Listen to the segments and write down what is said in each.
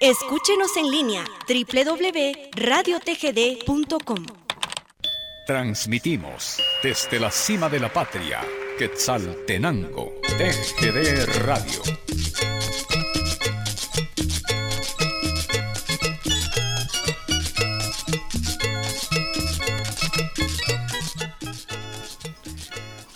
Escúchenos en línea www.radiotgd.com. Transmitimos desde la cima de la patria, Quetzaltenango, TGD Radio.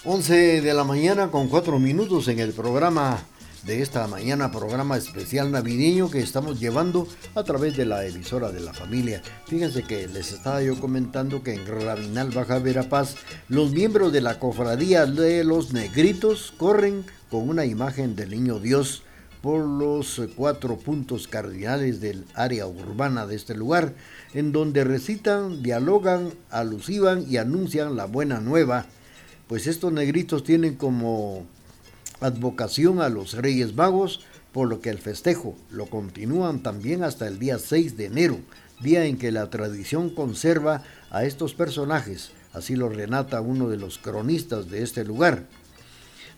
Once de la mañana con cuatro minutos en el programa de esta mañana, programa especial navideño que estamos llevando a través de la emisora de la familia. Fíjense que les estaba yo comentando que en Rabinal Baja Verapaz, los miembros de la cofradía de los negritos corren con una imagen del niño Dios por los cuatro puntos cardinales del área urbana de este lugar, en donde recitan, dialogan, alusivan y anuncian la buena nueva. Pues estos negritos tienen como advocación a los Reyes Magos, por lo que el festejo lo continúan también hasta el día 6 de enero, día en que la tradición conserva a estos personajes, así lo relata uno de los cronistas de este lugar.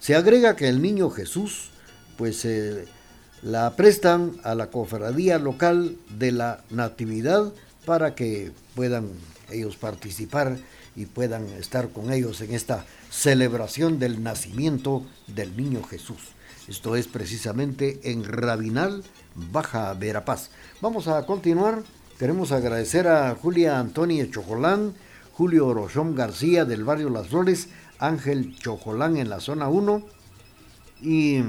Se agrega que el niño Jesús, pues eh, la prestan a la cofradía local de la Natividad para que puedan ellos participar y puedan estar con ellos en esta celebración del nacimiento del niño Jesús. Esto es precisamente en Rabinal, Baja Verapaz. Vamos a continuar. Queremos agradecer a Julia Antonia Chojolán, Julio Orochón García del barrio Las Flores, Ángel Chojolán en la zona 1 y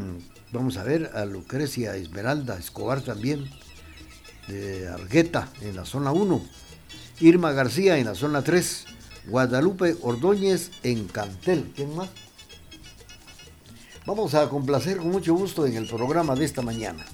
vamos a ver a Lucrecia Esmeralda Escobar también de Argueta en la zona 1, Irma García en la zona 3, Guadalupe Ordóñez en Cantel. ¿Quién más? Vamos a complacer con mucho gusto en el programa de esta mañana.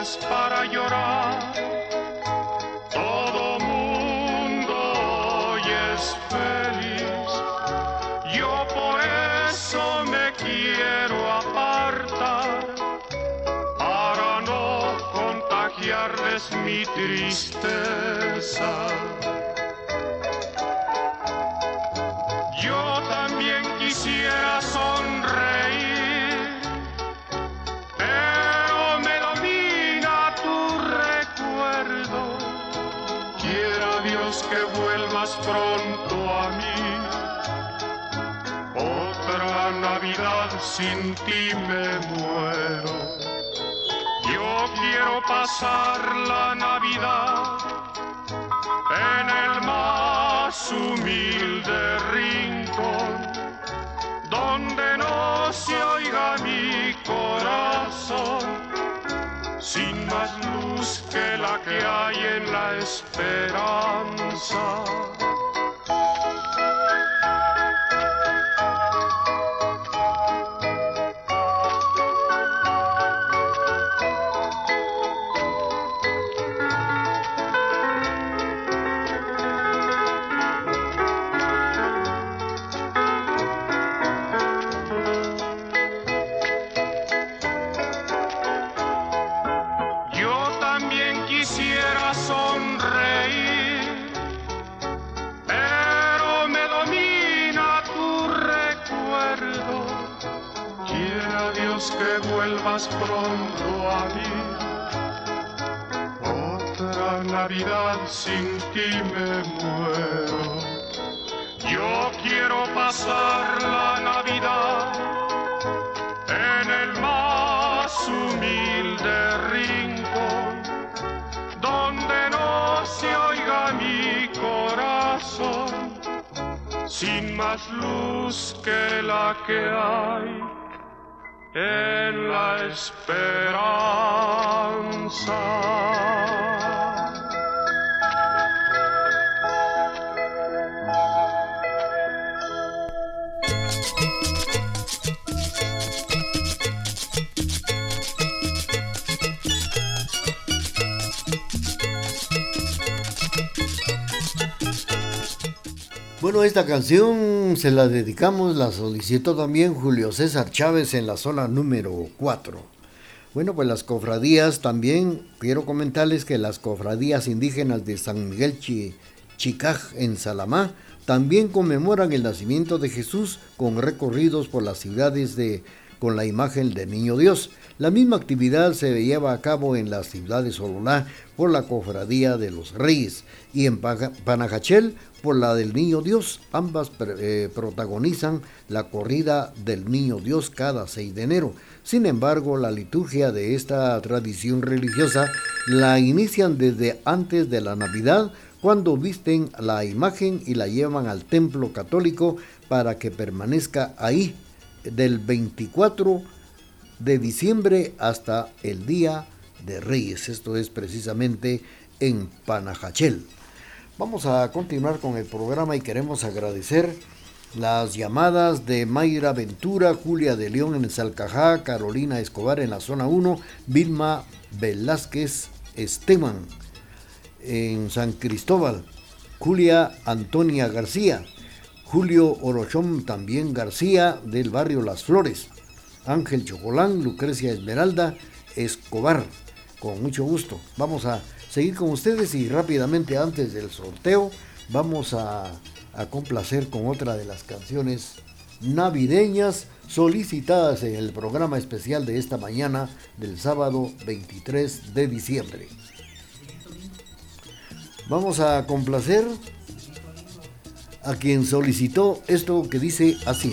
es para llorar. Todo mundo hoy es feliz. Yo por eso me quiero apartar para no contagiarles mi tristeza. Sin ti me muero. Yo quiero pasar la Navidad en el más humilde rincón, donde no se oiga mi corazón, sin más luz que la que hay en la esperanza. Navidad sin ti me muero. Yo quiero pasar la Navidad en el más humilde rincón, donde no se oiga mi corazón, sin más luz que la que hay en la esperanza. Bueno, esta canción se la dedicamos, la solicitó también Julio César Chávez en la zona número 4. Bueno, pues las cofradías también, quiero comentarles que las cofradías indígenas de San Miguel Chicaj en Salamá también conmemoran el nacimiento de Jesús con recorridos por las ciudades de con la imagen del Niño Dios. La misma actividad se lleva a cabo en la ciudad de Sololá por la Cofradía de los Reyes y en Panajachel por la del Niño Dios. Ambas eh, protagonizan la corrida del Niño Dios cada 6 de enero. Sin embargo, la liturgia de esta tradición religiosa la inician desde antes de la Navidad, cuando visten la imagen y la llevan al templo católico para que permanezca ahí del 24 de diciembre hasta el Día de Reyes. Esto es precisamente en Panajachel. Vamos a continuar con el programa y queremos agradecer las llamadas de Mayra Ventura, Julia de León en Salcajá, Carolina Escobar en la zona 1, Vilma Velázquez Esteban en San Cristóbal, Julia Antonia García, Julio Orochón también García del barrio Las Flores, Ángel Chocolán, Lucrecia Esmeralda Escobar. Con mucho gusto. Vamos a seguir con ustedes y rápidamente antes del sorteo vamos a, complacer con otra de las canciones navideñas solicitadas en el programa especial de esta mañana del sábado 23 de diciembre. Vamos a complacer a quien solicitó esto que dice así.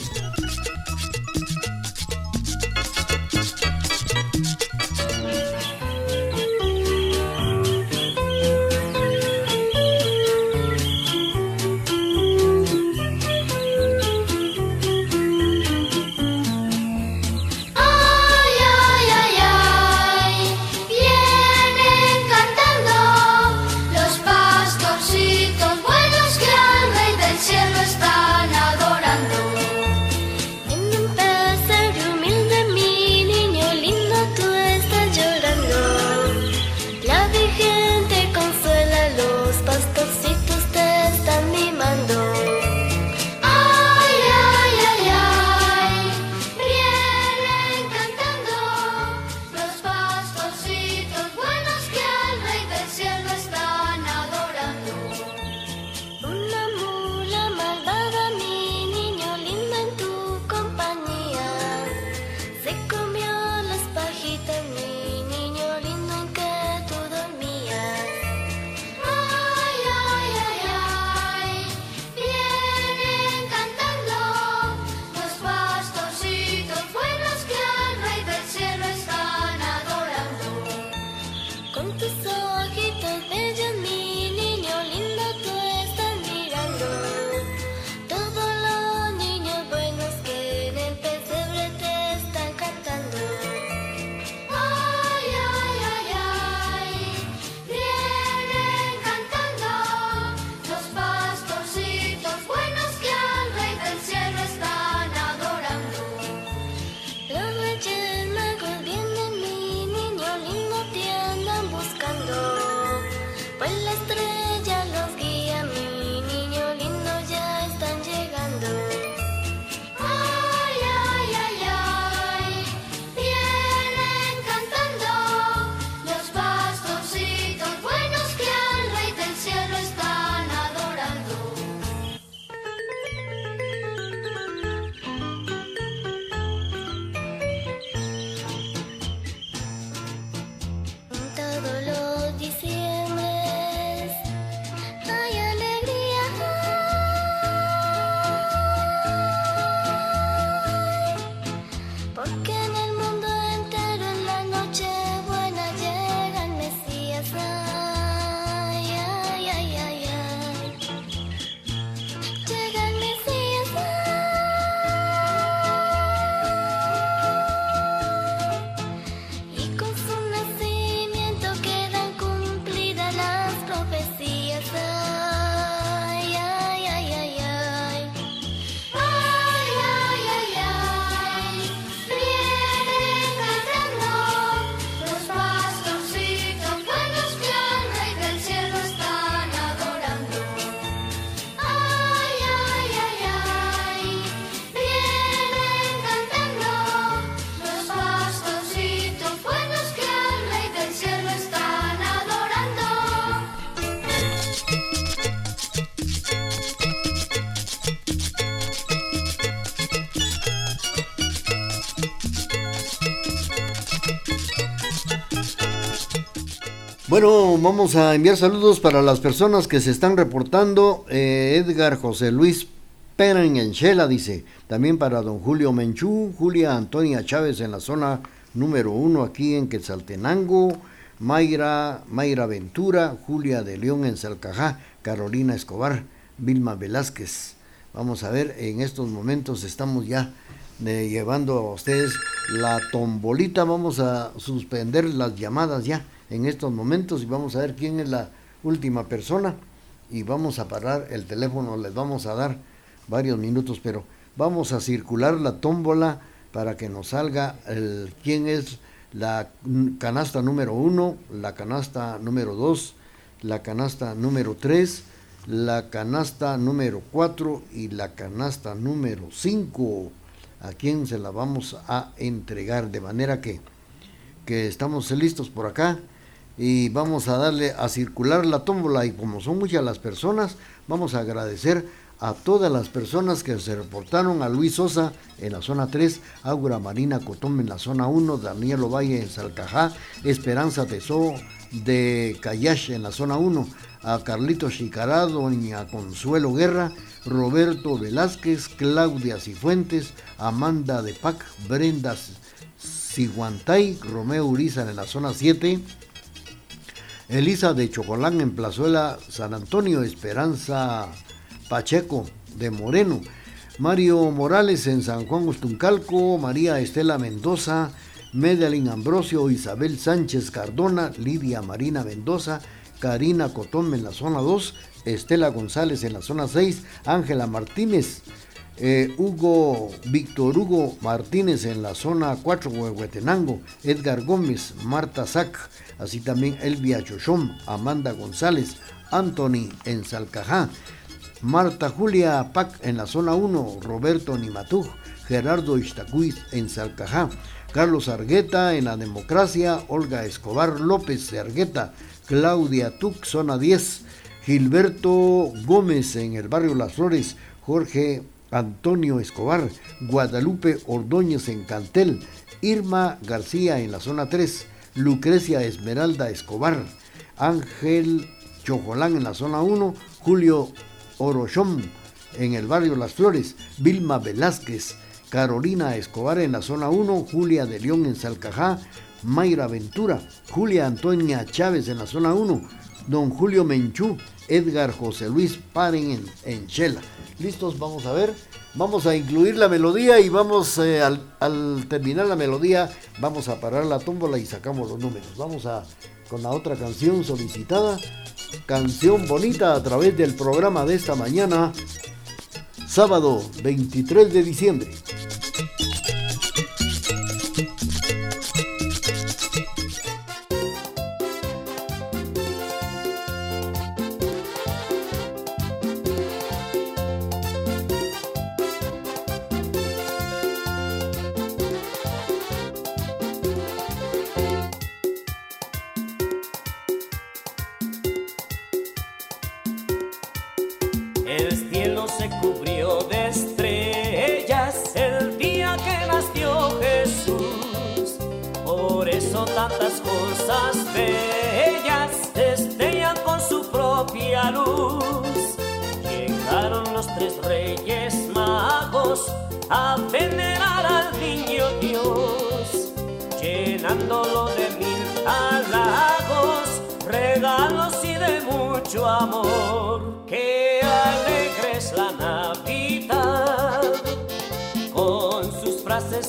Bueno, vamos a enviar saludos para las personas que se están reportando. Eh, Edgar José Luis Peren en Chela dice, también para don Julio Menchú, Julia Antonia Chávez en la zona número uno aquí en Quetzaltenango, Mayra, Mayra Ventura, Julia de León en Salcajá, Carolina Escobar, Vilma Velázquez. Vamos a ver, en estos momentos estamos ya eh, llevando a ustedes la tombolita, vamos a suspender las llamadas ya en estos momentos y vamos a ver quién es la última persona y vamos a parar el teléfono, les vamos a dar varios minutos, pero vamos a circular la tómbola para que nos salga el quién es la canasta número uno, la canasta número dos, la canasta número tres, la canasta número cuatro y la canasta número cinco. A quién se la vamos a entregar de manera que, que estamos listos por acá y vamos a darle a circular la tómbola. Y como son muchas las personas, vamos a agradecer a todas las personas que se reportaron a Luis Sosa en la zona 3, Águra Marina Cotón en la zona 1, Daniel Ovalle en Salcajá, Esperanza Tesó de Cayash en la zona 1, a Carlito Chicará, doña Consuelo Guerra, Roberto Velázquez, Claudia Cifuentes, Amanda de Pac, Brenda Siguantay, Romeo Uriza en la zona 7, Elisa de Chocolán en Plazuela San Antonio, Esperanza Pacheco de Moreno, Mario Morales en San Juan Ustuncalco, María Estela Mendoza, Medellín Ambrosio, Isabel Sánchez Cardona, Lidia Marina Mendoza, Karina Cotón en la zona 2, Estela González en la zona 6, Ángela Martínez, eh, Hugo Víctor Hugo Martínez en la zona 4, Huehuetenango, Edgar Gómez, Marta Sac, así también Elvia Chochón, Amanda González, Anthony en Salcajá, Marta Julia Pac en la zona 1, Roberto Nimatuj, Gerardo Ixtacuiz en Salcajá, Carlos Argueta en la Democracia, Olga Escobar López de Argueta, Claudia Tuc, zona 10, Gilberto Gómez en el barrio Las Flores, Jorge Antonio Escobar, Guadalupe Ordóñez en Cantel, Irma García en la zona 3, Lucrecia Esmeralda Escobar, Ángel Chojolán en la zona 1, Julio Orochón en el barrio Las Flores, Vilma Velázquez, Carolina Escobar en la zona 1, Julia de León en Salcajá, Mayra Ventura, Julia Antonia Chávez en la zona 1, don Julio Menchú, Edgar José Luis Paren en, en Chela. Listos, vamos a ver. Vamos a incluir la melodía y vamos, eh, al, terminar la melodía, vamos a parar la tómbola y sacamos los números. Vamos a con la otra canción solicitada, canción bonita a través del programa de esta mañana, sábado 23 de diciembre.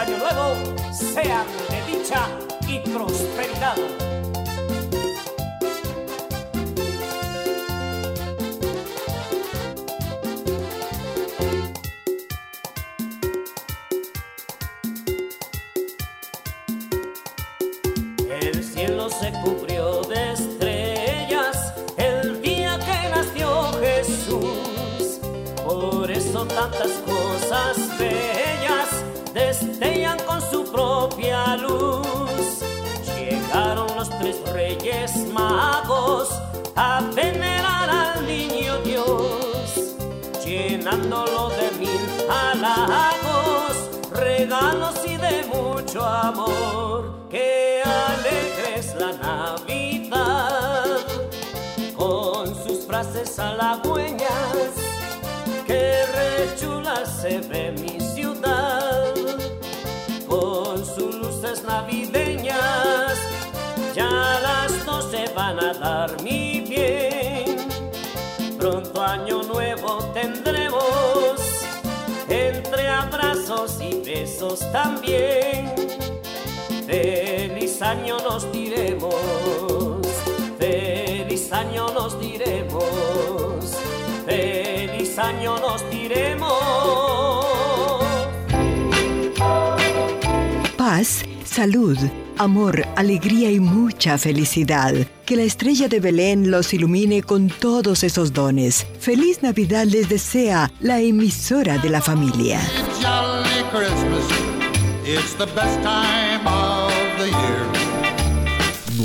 Año Nuevo sean de dicha y prosperidad. Amor, que alegres la Navidad, con sus frases halagüeñas, que rechula se ve mi ciudad, con sus luces navideñas, ya las doce van a dar mi bien, pronto año nuevo tendremos entre abrazos y besos también. Feliz año nos diremos, feliz año nos diremos, feliz año nos diremos. Paz, salud, amor, alegría y mucha felicidad. Que la estrella de Belén los ilumine con todos esos dones. Feliz Navidad les desea la emisora de la familia. Jolly Christmas. It's the best time of.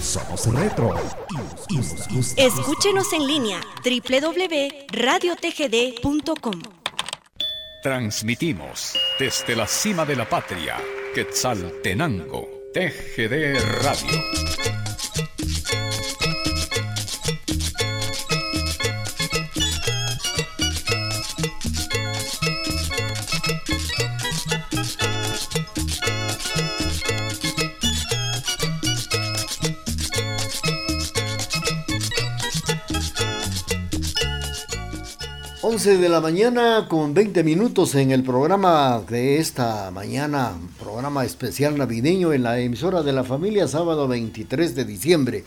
Somos retro. Y nos gusta. Escúchenos en línea www.radiotgd.com. Transmitimos desde la cima de la patria, Quetzaltenango, TGD Radio. Once de la mañana con 20 minutos en el programa de esta mañana, programa especial navideño en la emisora de la familia, sábado 23 de diciembre.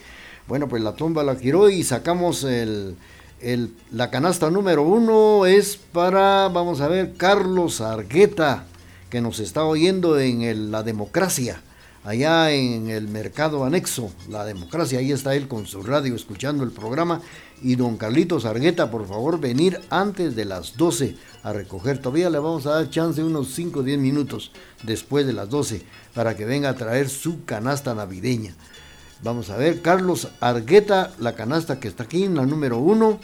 Bueno, pues la tumba la giró y sacamos el, el- la canasta número uno, es para, vamos a ver, Carlos Argueta, que nos está oyendo en el- la democracia, allá en el mercado anexo, la democracia, ahí está él con su radio escuchando el programa. Y don Carlitos Argueta, por favor, venir antes de las 12 a recoger. Todavía le vamos a dar chance unos 5 o 10 minutos después de las 12 para que venga a traer su canasta navideña. Vamos a ver, Carlos Argueta, la canasta que está aquí, la número uno.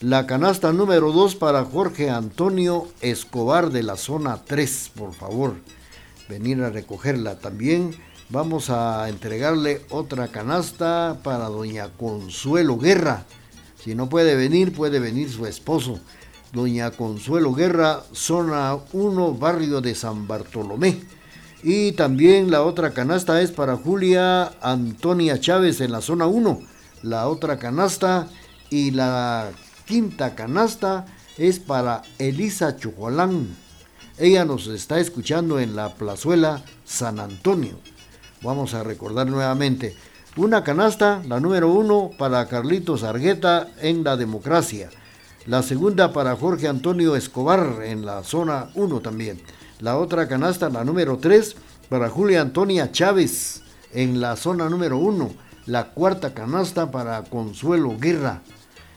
La canasta número dos para Jorge Antonio Escobar de la zona 3, por favor. Venir a recogerla también. Vamos a entregarle otra canasta para doña Consuelo Guerra. Si no puede venir, puede venir su esposo. Doña Consuelo Guerra, zona 1, barrio de San Bartolomé. Y también la otra canasta es para Julia Antonia Chávez en la zona 1. La otra canasta y la quinta canasta es para Elisa Chojolán. Ella nos está escuchando en la plazuela San Antonio. Vamos a recordar nuevamente. Una canasta, la número uno, para Carlitos Argueta en la democracia. La segunda para Jorge Antonio Escobar en la zona 1 también. La otra canasta, la número 3, para Julia Antonia Chávez en la zona número 1. La cuarta canasta para Consuelo Guerra.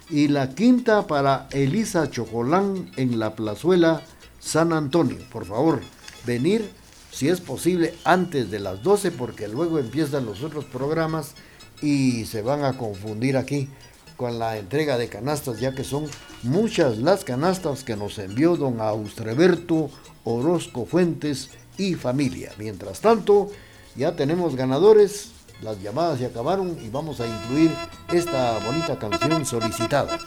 Y la quinta para Elisa Chojolán en la plazuela San Antonio. Por favor, venir si es posible antes de las 12 porque luego empiezan los otros programas y se van a confundir aquí con la entrega de canastas ya que son muchas las canastas que nos envió don Austreberto Orozco Fuentes y familia. Mientras tanto, ya tenemos ganadores, las llamadas se acabaron y vamos a incluir esta bonita canción solicitada.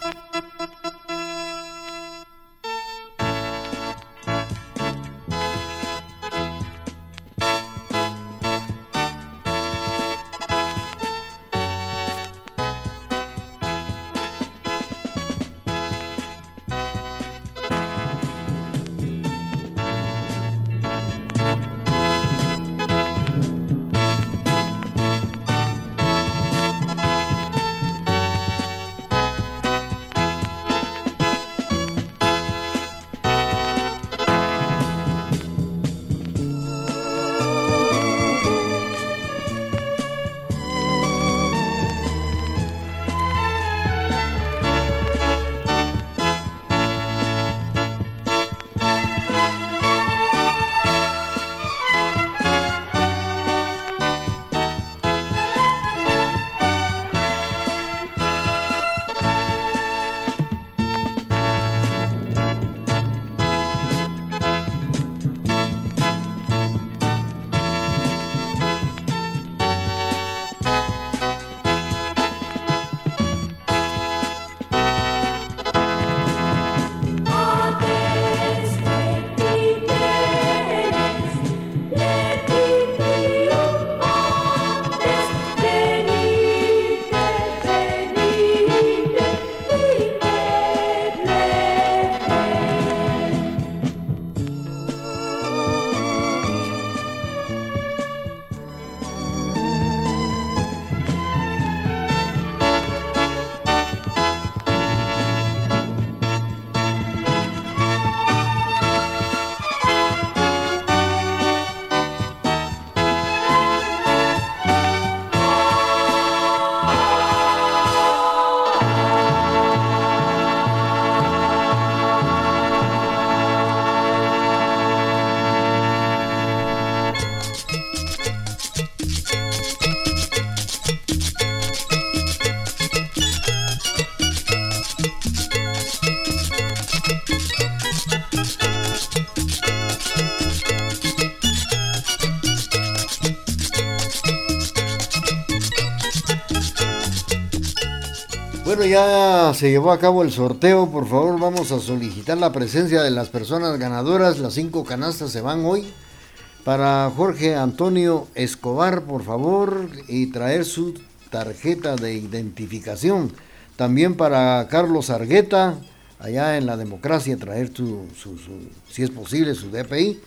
Se llevó a cabo el sorteo. Por favor, vamos a solicitar la presencia de las personas ganadoras. Las cinco canastas se van hoy. Para Jorge Antonio Escobar, por favor, y traer su tarjeta de identificación. También para Carlos Argueta, allá en la democracia, traer su, su, si es posible, su DPI.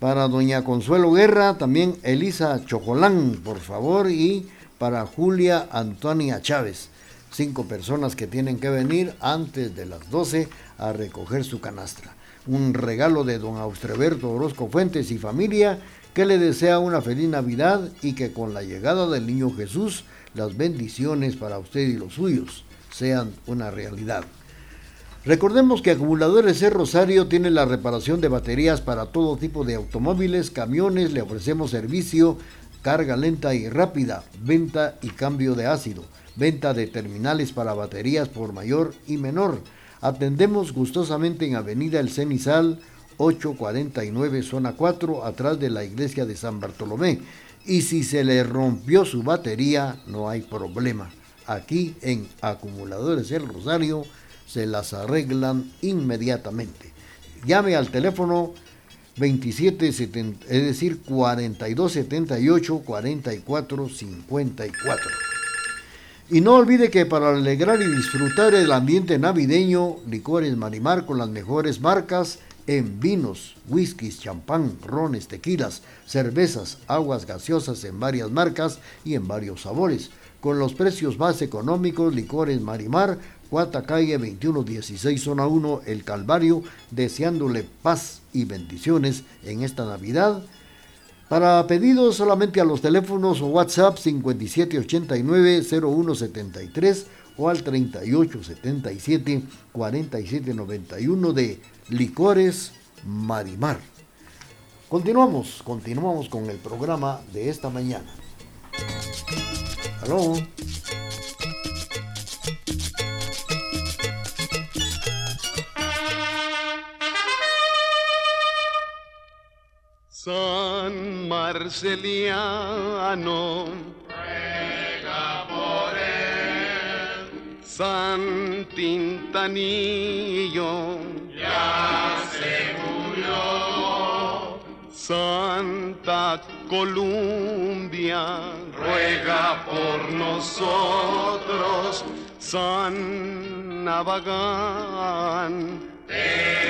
Para doña Consuelo Guerra, también Elisa Chocolán, por favor, y para Julia Antonia Chávez cinco personas que tienen que venir antes de las 12 a recoger su canastra. Un regalo de don Austreberto Orozco Fuentes y familia que le desea una feliz Navidad y que con la llegada del niño Jesús las bendiciones para usted y los suyos sean una realidad. Recordemos que Acumuladores C. Rosario tiene la reparación de baterías para todo tipo de automóviles, camiones, le ofrecemos servicio, carga lenta y rápida, venta y cambio de ácido venta de terminales para baterías por mayor y menor. Atendemos gustosamente en Avenida El Cenizal 849 zona 4 atrás de la iglesia de San Bartolomé. Y si se le rompió su batería, no hay problema. Aquí en Acumuladores El Rosario se las arreglan inmediatamente. Llame al teléfono 2770, es decir, 4278 4454. Y no olvide que para alegrar y disfrutar el ambiente navideño, licores Marimar con las mejores marcas en vinos, whiskies, champán, rones, tequilas, cervezas, aguas gaseosas en varias marcas y en varios sabores. Con los precios más económicos, licores Marimar, Cuata Calle 2116 Zona 1, El Calvario, deseándole paz y bendiciones en esta Navidad para pedidos solamente a los teléfonos o WhatsApp 5789-0173 o al 3877-4791 de Licores Marimar. Continuamos, continuamos con el programa de esta mañana. Aló. San Marceliano, ruega por él. San Tintanillo, ya se murió. Santa Columbia, ruega por nosotros. San Navagán, de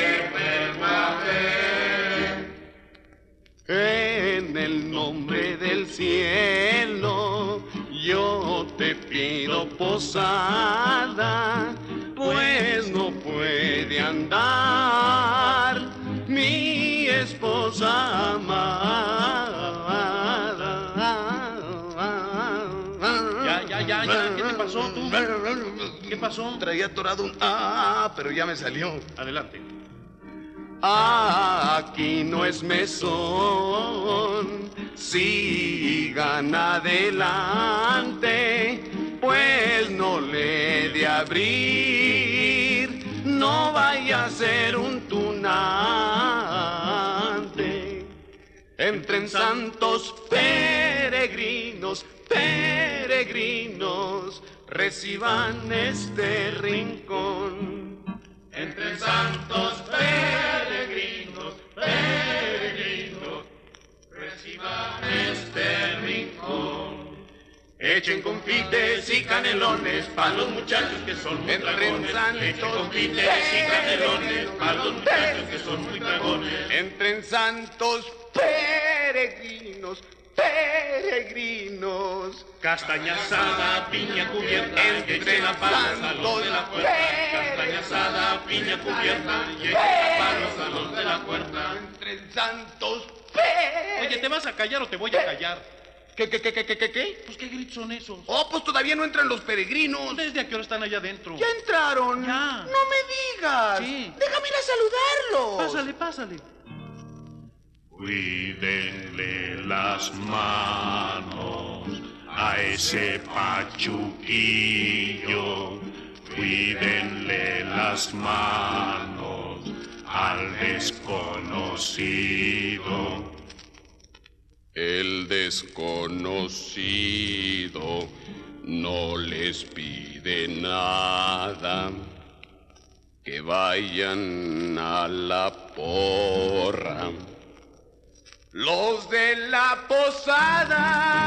en el nombre del cielo, yo te pido posada, pues no puede andar mi esposa amada. Ya, ya, ya, ya, ¿qué te pasó tú? ¿Qué pasó? Traía atorado un ah, pero ya me salió. Adelante. Aquí no es mesón, sigan adelante, pues no le de abrir, no vaya a ser un tunante. Entren santos peregrinos, peregrinos, reciban este rincón. Entre santos peregrinos, peregrinos, reciban este rincón. Echen confites y canelones para los muchachos que son muy dragones. Echen confites y canelones para los muchachos que son muy dragones. Entren santos peregrinos, peregrinos. Castaña asada, piña cubierta, entre la palo, salón de la puerta. Castaña asada, piña cubierta, y palo, salón de la puerta. Entre santos Oye, ¿te vas a callar o te voy a callar? ¿Qué, qué, qué, qué, qué, qué? Pues, ¿qué gritos son esos? Oh, pues todavía no entran los peregrinos. ¿Desde a qué hora están allá adentro? ¿Ya entraron? Ya. No me digas. Sí. Déjame ir a saludarlos. Pásale, pásale. Cuídenle las manos a ese pachuquillo. Cuídenle las manos al desconocido. El desconocido no les pide nada. Que vayan a la porra. Los de la posada.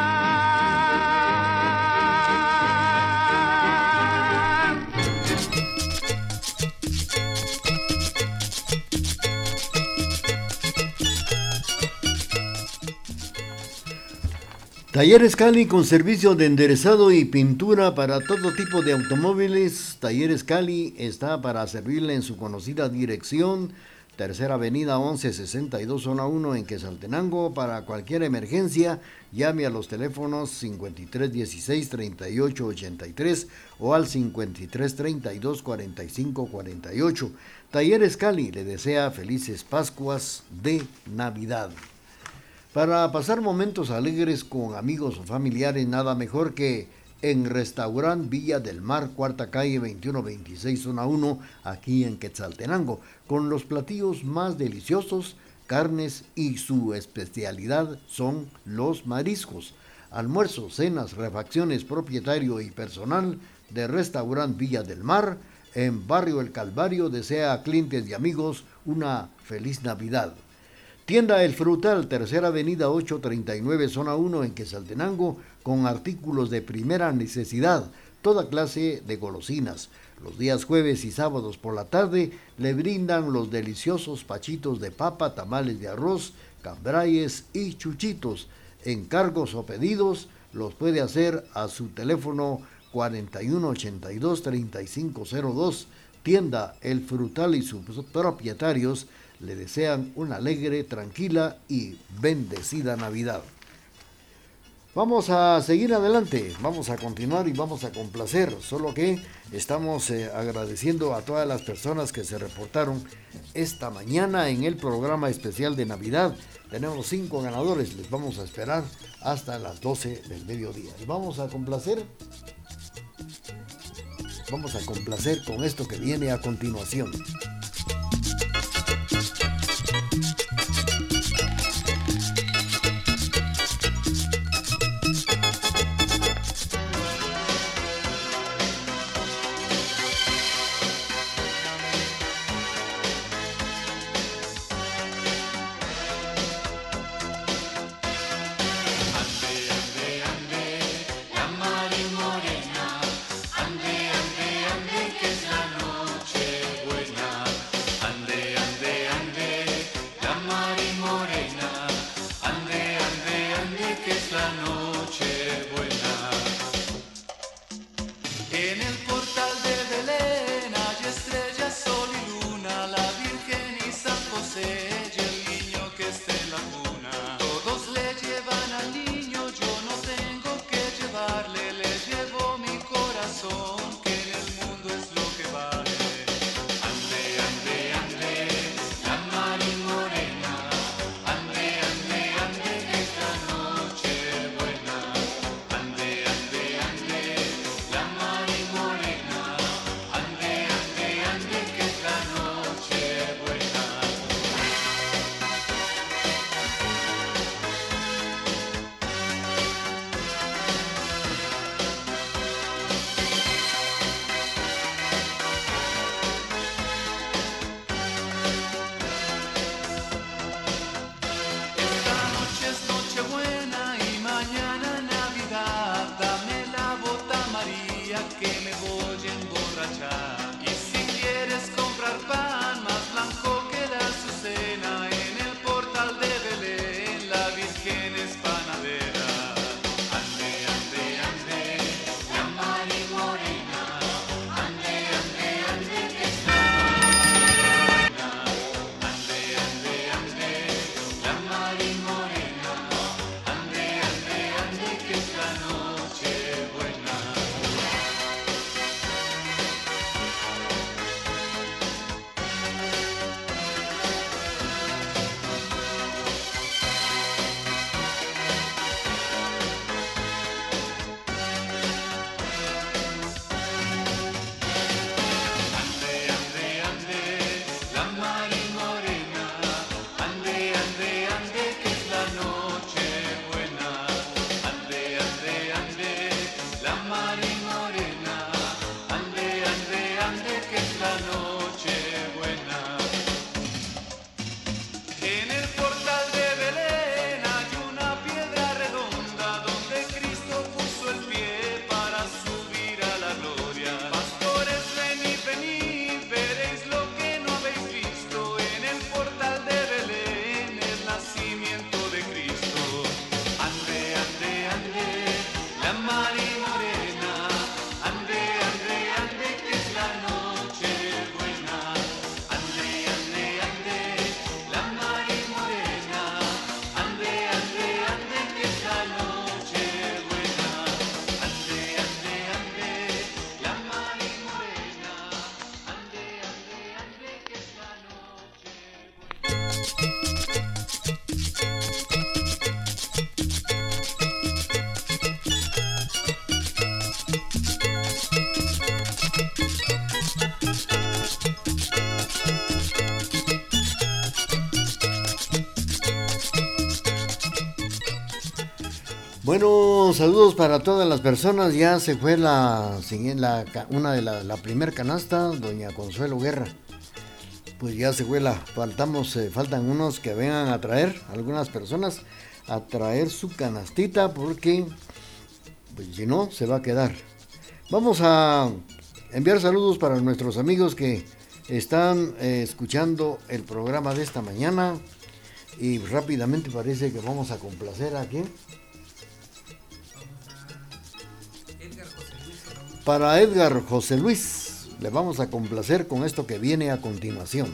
Talleres Cali con servicio de enderezado y pintura para todo tipo de automóviles. Talleres Cali está para servirle en su conocida dirección. Tercera Avenida 1162 Zona 1 en Quesaltenango. Para cualquier emergencia, llame a los teléfonos 5316-3883 o al 5332-4548. Talleres Cali le desea felices Pascuas de Navidad. Para pasar momentos alegres con amigos o familiares, nada mejor que en Restaurant Villa del Mar, cuarta calle 2126, zona 1, aquí en Quetzaltenango, con los platillos más deliciosos, carnes y su especialidad son los mariscos. Almuerzos, cenas, refacciones, propietario y personal de Restaurant Villa del Mar, en Barrio El Calvario, desea a clientes y amigos una feliz Navidad. Tienda El Frutal, Tercera Avenida 839, Zona 1, en Quesaltenango, con artículos de primera necesidad, toda clase de golosinas. Los días jueves y sábados por la tarde le brindan los deliciosos pachitos de papa, tamales de arroz, cambrayes y chuchitos. Encargos o pedidos los puede hacer a su teléfono 4182-3502. Tienda El Frutal y sus propietarios le desean una alegre, tranquila y bendecida Navidad. Vamos a seguir adelante, vamos a continuar y vamos a complacer, solo que estamos eh, agradeciendo a todas las personas que se reportaron esta mañana en el programa especial de Navidad. Tenemos cinco ganadores, les vamos a esperar hasta las 12 del mediodía. Y vamos a complacer, vamos a complacer con esto que viene a continuación. Bueno, saludos para todas las personas. Ya se fue la, una de la, la primer canasta, doña Consuelo Guerra. Pues ya se fue la, faltamos, eh, faltan unos que vengan a traer, algunas personas, a traer su canastita porque, pues si no, se va a quedar. Vamos a enviar saludos para nuestros amigos que están eh, escuchando el programa de esta mañana. Y rápidamente parece que vamos a complacer a quién. Para Edgar José Luis, le vamos a complacer con esto que viene a continuación.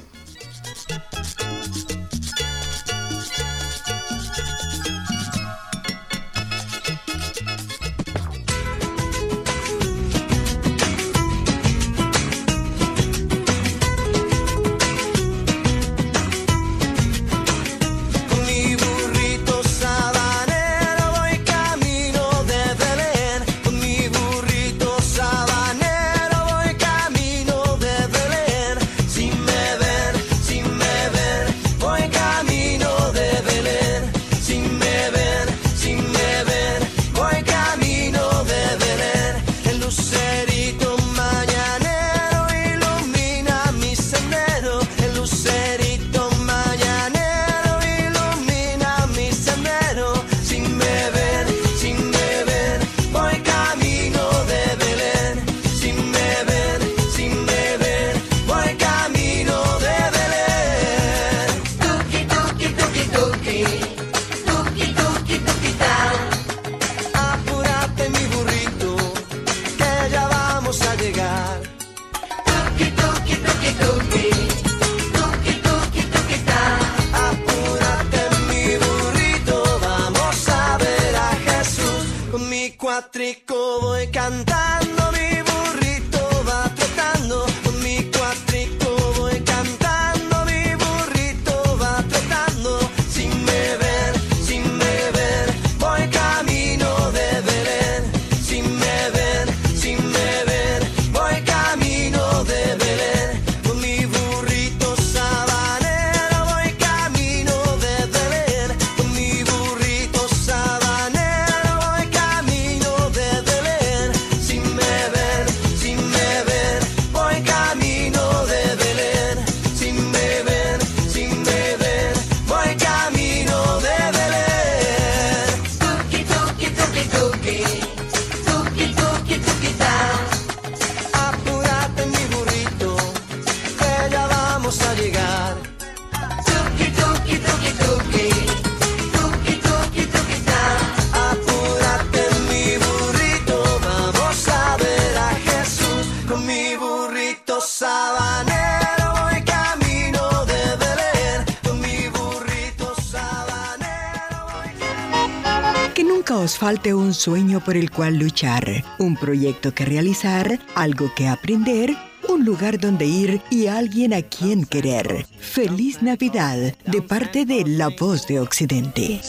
Falte un sueño por el cual luchar, un proyecto que realizar, algo que aprender, un lugar donde ir y alguien a quien querer. Feliz Navidad de parte de La Voz de Occidente.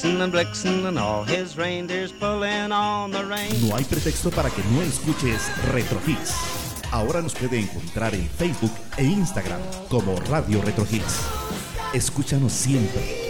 No hay pretexto para que no escuches Retro Hits. Ahora nos puede encontrar en Facebook e Instagram como Radio Retro Hits. Escúchanos siempre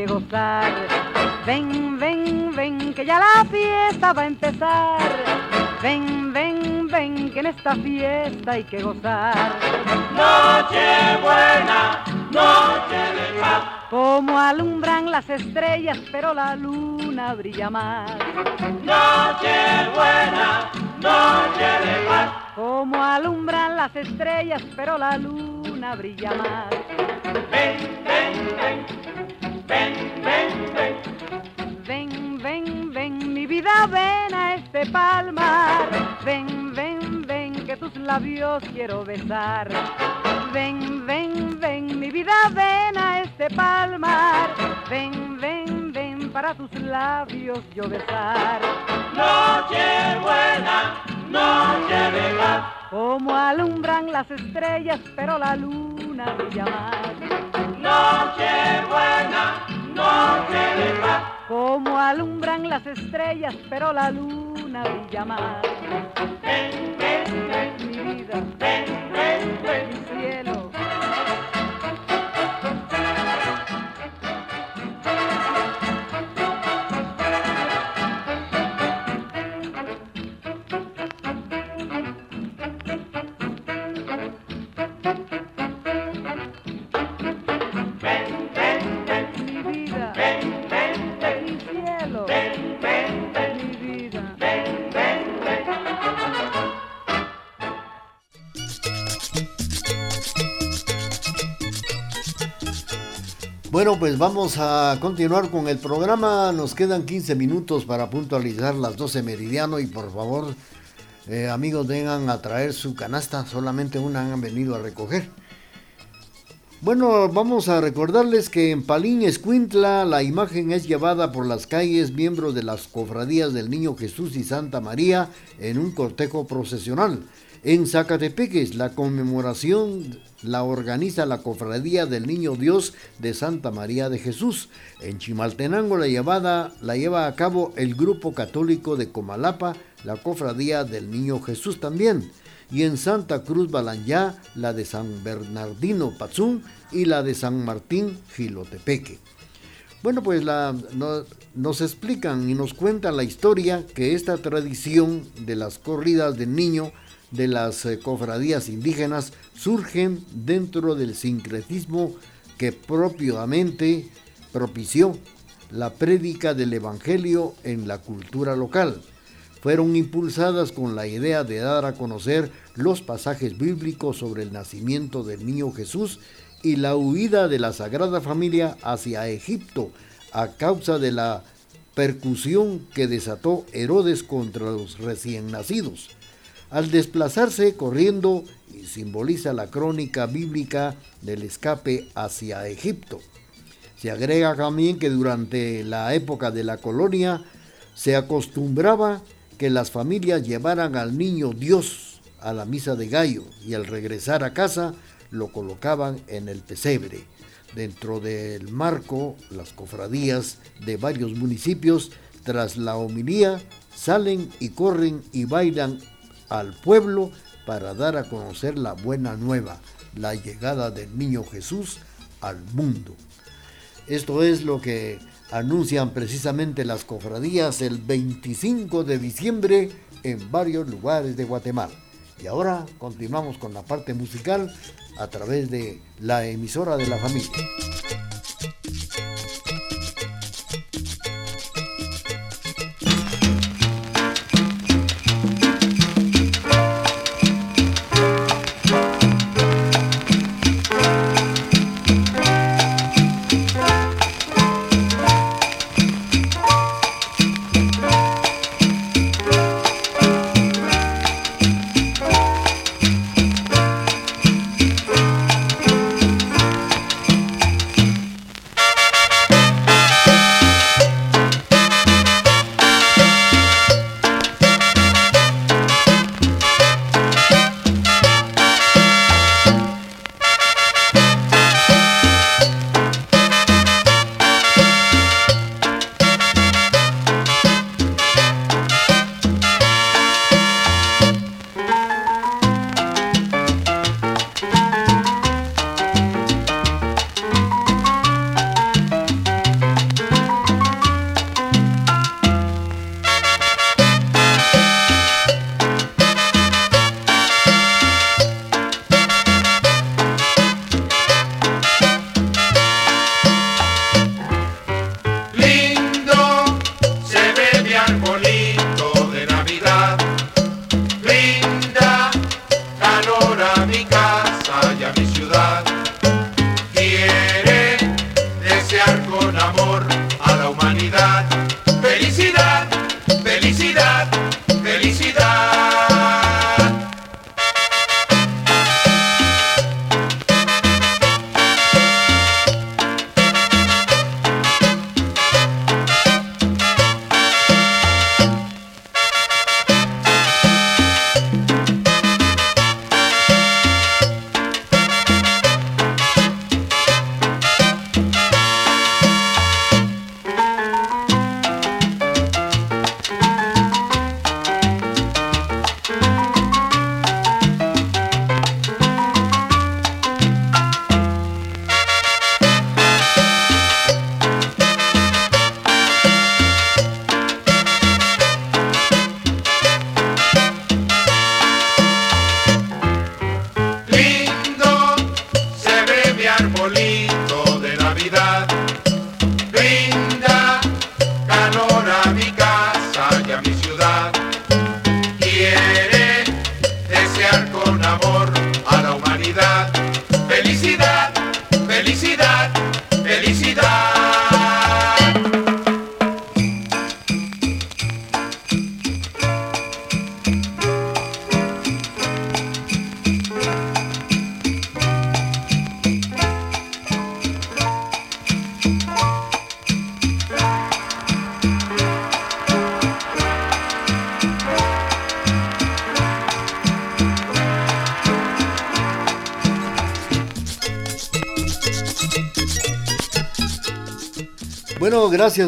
Que gozar. Ven, ven, ven, que ya la fiesta va a empezar. Ven, ven, ven, que en esta fiesta hay que gozar. Noche buena, noche de paz. Como alumbran las estrellas, pero la luna brilla más. Noche buena, noche de paz. Como alumbran las estrellas, pero la luna brilla más. Ven, ven, ven, ven, ven, ven. Ven, ven, ven, mi vida, ven a este palmar. Ven, ven, ven, que tus labios quiero besar. Ven, ven, ven, mi vida, ven a este palmar. Ven, ven, ven, para tus labios yo besar. Noche buena, noche de paz. Como alumbran las estrellas, pero la luna brilla más. Noche buena, noche de paz. Como alumbran las estrellas, pero la luna brilla más. Ven, ven, ven, mi vida, ven, ven, ven, mi cielo. Bueno, pues vamos a continuar con el programa. Nos quedan 15 minutos para puntualizar las 12 meridiano y por favor, eh, amigos, vengan a traer su canasta. Solamente una han venido a recoger. Bueno, vamos a recordarles que en Palín Escuintla la imagen es llevada por las calles miembros de las cofradías del Niño Jesús y Santa María en un cortejo procesional. En Zacatepeques la conmemoración la organiza la cofradía del Niño Dios de Santa María de Jesús. En Chimaltenango la llevada la lleva a cabo el grupo católico de Comalapa, la cofradía del Niño Jesús también y en Santa Cruz Balanyá la de San Bernardino Pazún y la de San Martín Gilotepeque. Bueno, pues nos explican y nos cuentan la historia que esta tradición de las corridas del niño de las eh, cofradías indígenas surgen dentro del sincretismo que propiamente propició la prédica del Evangelio en la cultura local fueron impulsadas con la idea de dar a conocer los pasajes bíblicos sobre el nacimiento del niño Jesús y la huida de la Sagrada Familia hacia Egipto a causa de la percusión que desató Herodes contra los recién nacidos. Al desplazarse corriendo, y simboliza la crónica bíblica del escape hacia Egipto. Se agrega también que durante la época de la colonia se acostumbraba que las familias llevaran al niño Dios a la misa de gallo y al regresar a casa lo colocaban en el pesebre. Dentro del marco, las cofradías de varios municipios, tras la homilía, salen y corren y bailan al pueblo para dar a conocer la buena nueva, la llegada del niño Jesús al mundo. Esto es lo que anuncian precisamente las cofradías el 25 de diciembre en varios lugares de Guatemala. Y ahora continuamos con la parte musical a través de la emisora de la familia.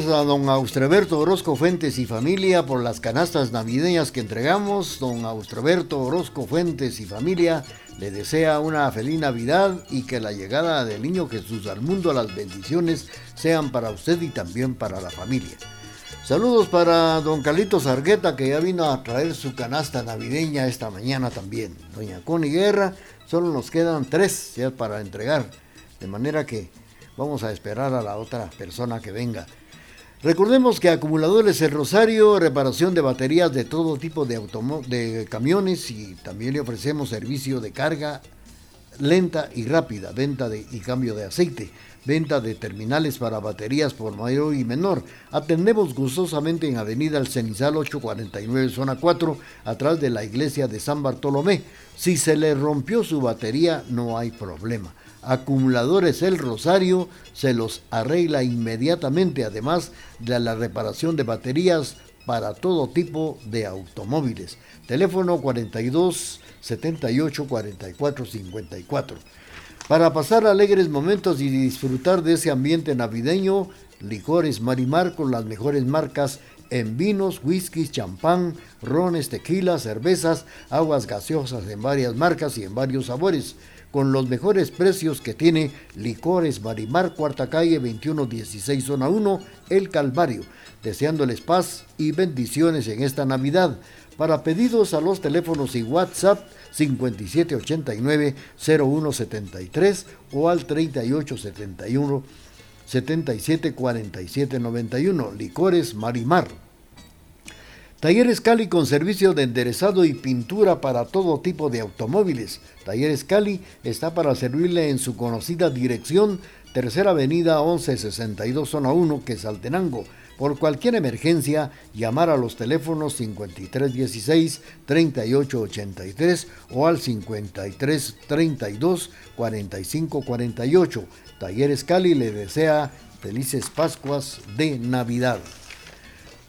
A don Austreberto Orozco Fuentes y familia por las canastas navideñas que entregamos. Don Austreberto Orozco Fuentes y familia le desea una feliz Navidad y que la llegada del niño Jesús al mundo, las bendiciones sean para usted y también para la familia. Saludos para don Carlitos Argueta que ya vino a traer su canasta navideña esta mañana también. Doña Connie Guerra, solo nos quedan tres ya para entregar. De manera que Vamos a esperar a la otra persona que venga. Recordemos que Acumuladores El Rosario, reparación de baterías de todo tipo de, de camiones y también le ofrecemos servicio de carga lenta y rápida, venta y cambio de aceite, venta de terminales para baterías por mayor y menor. Atendemos gustosamente en Avenida El Cenizal 849, zona 4, atrás de la iglesia de San Bartolomé. Si se le rompió su batería, no hay problema. Acumuladores El Rosario se los arregla inmediatamente, además de la reparación de baterías para todo tipo de automóviles. Teléfono 42 78 44 54. Para pasar alegres momentos y disfrutar de ese ambiente navideño, licores Marimar con las mejores marcas en vinos, whiskies, champán, rones, tequilas, cervezas, aguas gaseosas en varias marcas y en varios sabores con los mejores precios que tiene Licores Marimar, Cuarta Calle 2116, Zona 1, El Calvario. Deseándoles paz y bendiciones en esta Navidad. Para pedidos a los teléfonos y WhatsApp 5789-0173 o al 3871 774791. Licores Marimar. Talleres Cali con servicio de enderezado y pintura para todo tipo de automóviles. Talleres Cali está para servirle en su conocida dirección, Tercera Avenida 1162, Zona 1, Quesaltenango. Por cualquier emergencia, llamar a los teléfonos 5316-3883 o al 5332-4548. Talleres Cali le desea felices Pascuas de Navidad.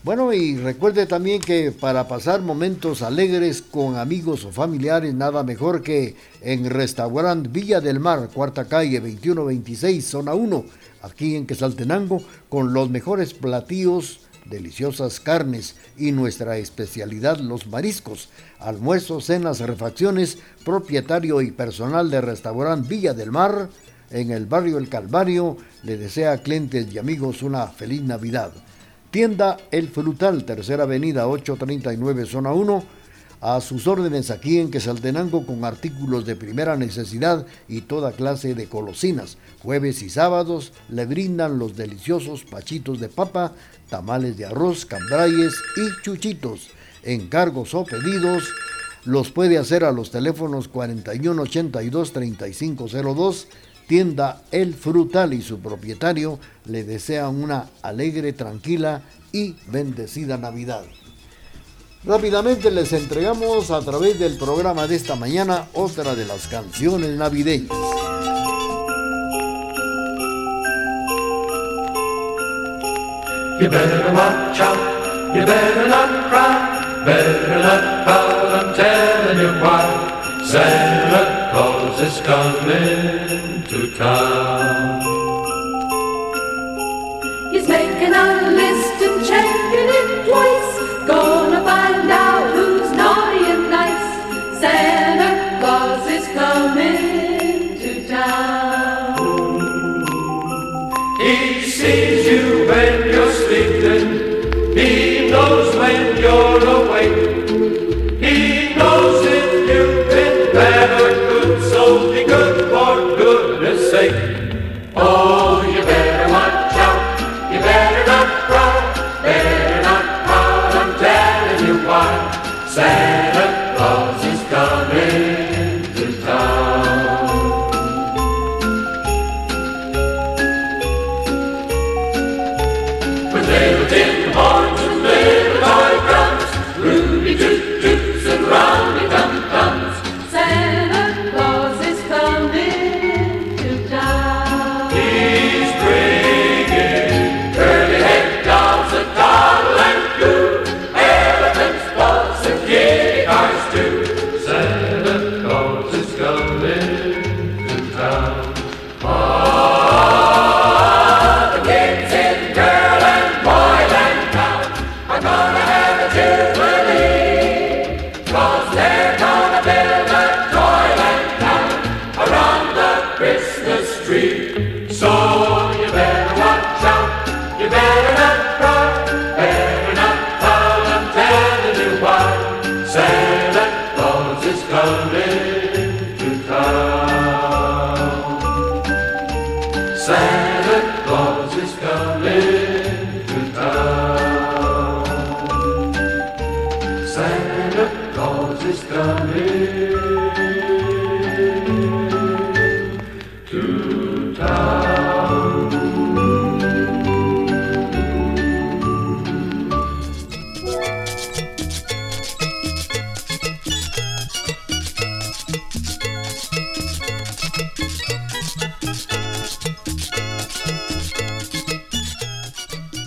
Bueno, y recuerde también que para pasar momentos alegres con amigos o familiares, nada mejor que en Restaurant Villa del Mar, cuarta calle 2126, zona 1, aquí en Quesaltenango, con los mejores platillos, deliciosas carnes y nuestra especialidad, los mariscos, almuerzos, cenas, refacciones, propietario y personal de Restaurant Villa del Mar, en el barrio El Calvario, le desea a clientes y amigos una feliz Navidad. Tienda El Frutal, Tercera Avenida 839, Zona 1. A sus órdenes aquí en Quesaltenango con artículos de primera necesidad y toda clase de colosinas. Jueves y sábados le brindan los deliciosos pachitos de papa, tamales de arroz, cambrayes y chuchitos. Encargos o pedidos los puede hacer a los teléfonos 4182-3502 tienda El Frutal y su propietario le desean una alegre, tranquila y bendecida Navidad. Rápidamente les entregamos a través del programa de esta mañana otra de las canciones navideñas. You better watch out, you better not cry, better not I'm telling you why. Santa is coming to town. He's making a list and checking it twice. Gonna find out who's naughty and nice. Santa Claus is coming to town. He sees you when you're sleeping. He knows when you're awake.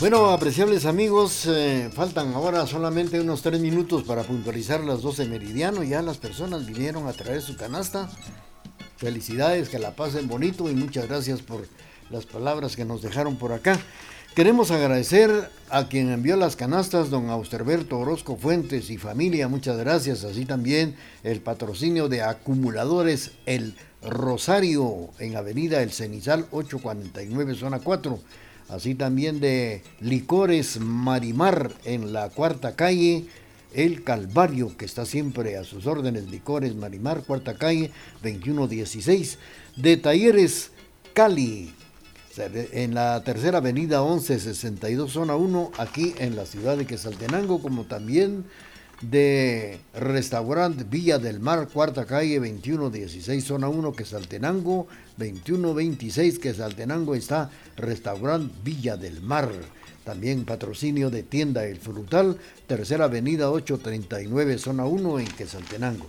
Bueno, apreciables amigos, eh, faltan ahora solamente unos tres minutos para puntualizar las 12 meridiano. Ya las personas vinieron a traer su canasta. Felicidades, que la pasen bonito y muchas gracias por las palabras que nos dejaron por acá. Queremos agradecer a quien envió las canastas, don Austerberto Orozco Fuentes y familia, muchas gracias. Así también el patrocinio de acumuladores El Rosario en Avenida El Cenizal 849, zona 4 así también de Licores Marimar en la cuarta calle, El Calvario, que está siempre a sus órdenes, Licores Marimar, cuarta calle, 2116, de Talleres Cali, en la tercera avenida 1162, zona 1, aquí en la ciudad de Quesaltenango, como también de Restaurante Villa del Mar, cuarta calle 2116, zona 1, Quesaltenango, 2126, Quesaltenango está Restaurante Villa del Mar. También patrocinio de Tienda El Frutal, tercera avenida 839, zona 1, en Quesaltenango.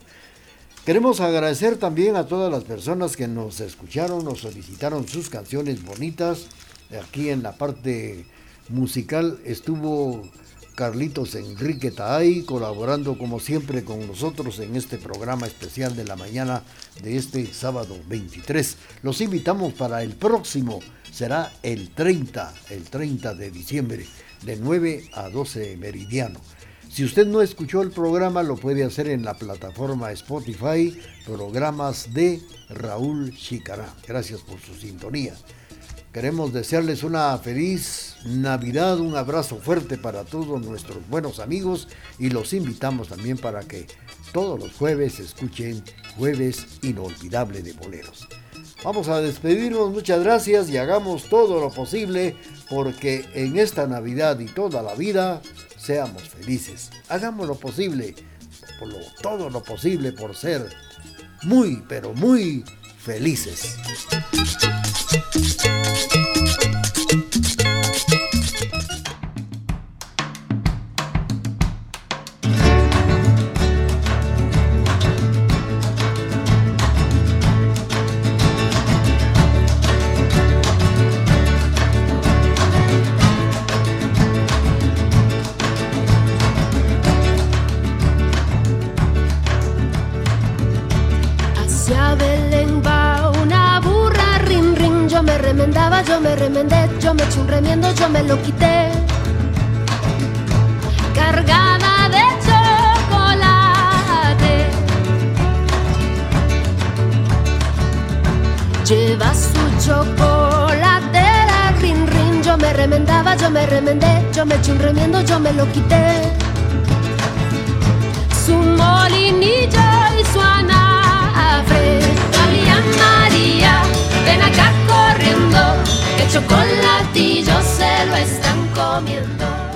Queremos agradecer también a todas las personas que nos escucharon, nos solicitaron sus canciones bonitas. Aquí en la parte musical estuvo Carlitos Enrique Taay, colaborando como siempre con nosotros en este programa especial de la mañana de este sábado 23. Los invitamos para el próximo, será el 30, el 30 de diciembre, de 9 a 12 meridiano. Si usted no escuchó el programa, lo puede hacer en la plataforma Spotify, programas de Raúl Chicará. Gracias por su sintonía. Queremos desearles una feliz Navidad, un abrazo fuerte para todos nuestros buenos amigos y los invitamos también para que todos los jueves escuchen Jueves Inolvidable de Boleros. Vamos a despedirnos, muchas gracias y hagamos todo lo posible porque en esta Navidad y toda la vida seamos felices. Hagamos lo posible, por lo, todo lo posible por ser muy, pero muy felices. yo me remendé, yo me eché un remiendo, yo me lo quité. Cargada de chocolate. Lleva su chocolatera, rin rin, yo me remendaba, yo me remendé, yo me eché un remiendo, yo me lo quité. Su molinillo y su anafre, María María, ven acá chocolatillo se lo están comiendo.